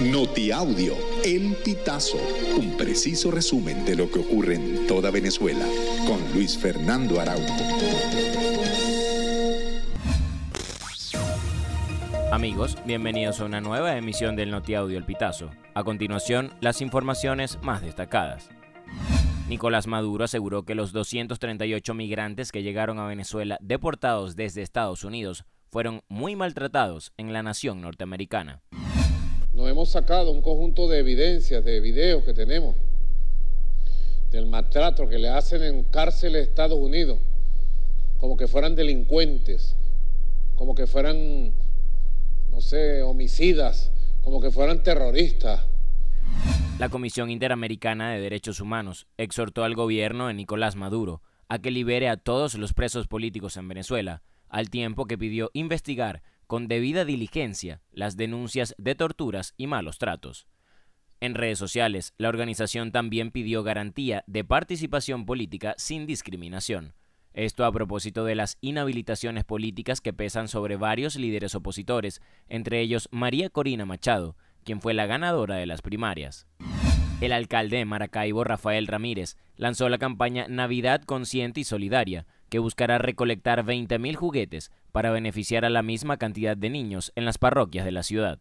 Notiaudio, El Pitazo, un preciso resumen de lo que ocurre en toda Venezuela, con Luis Fernando Araújo. Amigos, bienvenidos a una nueva emisión del Notiaudio El Pitazo. A continuación, las informaciones más destacadas. Nicolás Maduro aseguró que los 238 migrantes que llegaron a Venezuela deportados desde Estados Unidos fueron muy maltratados en la nación norteamericana. Nos hemos sacado un conjunto de evidencias, de videos que tenemos del maltrato que le hacen en cárceles de Estados Unidos, como que fueran delincuentes, como que fueran, no sé, homicidas, como que fueran terroristas. La Comisión Interamericana de Derechos Humanos exhortó al gobierno de Nicolás Maduro a que libere a todos los presos políticos en Venezuela, al tiempo que pidió investigar con debida diligencia las denuncias de torturas y malos tratos. En redes sociales, la organización también pidió garantía de participación política sin discriminación. Esto a propósito de las inhabilitaciones políticas que pesan sobre varios líderes opositores, entre ellos María Corina Machado, quien fue la ganadora de las primarias. El alcalde de Maracaibo, Rafael Ramírez, lanzó la campaña Navidad Consciente y Solidaria, que buscará recolectar 20.000 juguetes para beneficiar a la misma cantidad de niños en las parroquias de la ciudad.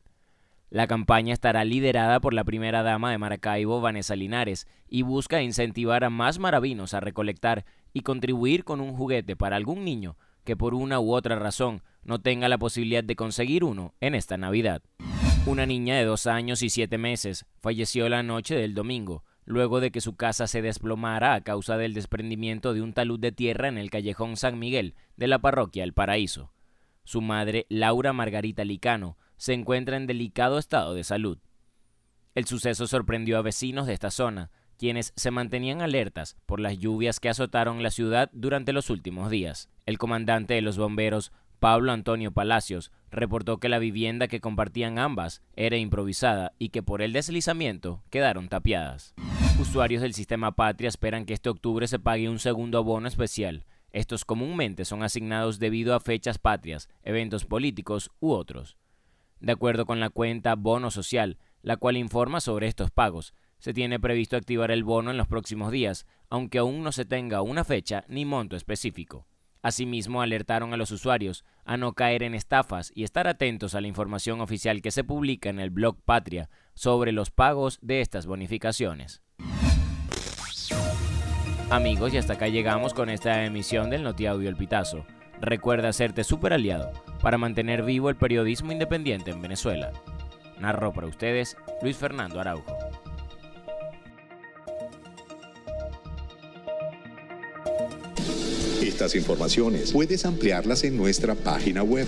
La campaña estará liderada por la primera dama de Maracaibo, Vanessa Linares, y busca incentivar a más maravinos a recolectar y contribuir con un juguete para algún niño que por una u otra razón no tenga la posibilidad de conseguir uno en esta Navidad. Una niña de dos años y siete meses falleció la noche del domingo luego de que su casa se desplomara a causa del desprendimiento de un talud de tierra en el callejón San Miguel de la parroquia El Paraíso. Su madre, Laura Margarita Licano, se encuentra en delicado estado de salud. El suceso sorprendió a vecinos de esta zona, quienes se mantenían alertas por las lluvias que azotaron la ciudad durante los últimos días. El comandante de los bomberos, Pablo Antonio Palacios, reportó que la vivienda que compartían ambas era improvisada y que por el deslizamiento quedaron tapiadas. Usuarios del sistema Patria esperan que este octubre se pague un segundo abono especial. Estos comúnmente son asignados debido a fechas patrias, eventos políticos u otros. De acuerdo con la cuenta Bono Social, la cual informa sobre estos pagos, se tiene previsto activar el bono en los próximos días, aunque aún no se tenga una fecha ni monto específico. Asimismo, alertaron a los usuarios a no caer en estafas y estar atentos a la información oficial que se publica en el blog Patria sobre los pagos de estas bonificaciones. Amigos, y hasta acá llegamos con esta emisión del Notiaudio El Pitazo. Recuerda hacerte super aliado para mantener vivo el periodismo independiente en Venezuela. Narro para ustedes Luis Fernando Araujo. Estas informaciones puedes ampliarlas en nuestra página web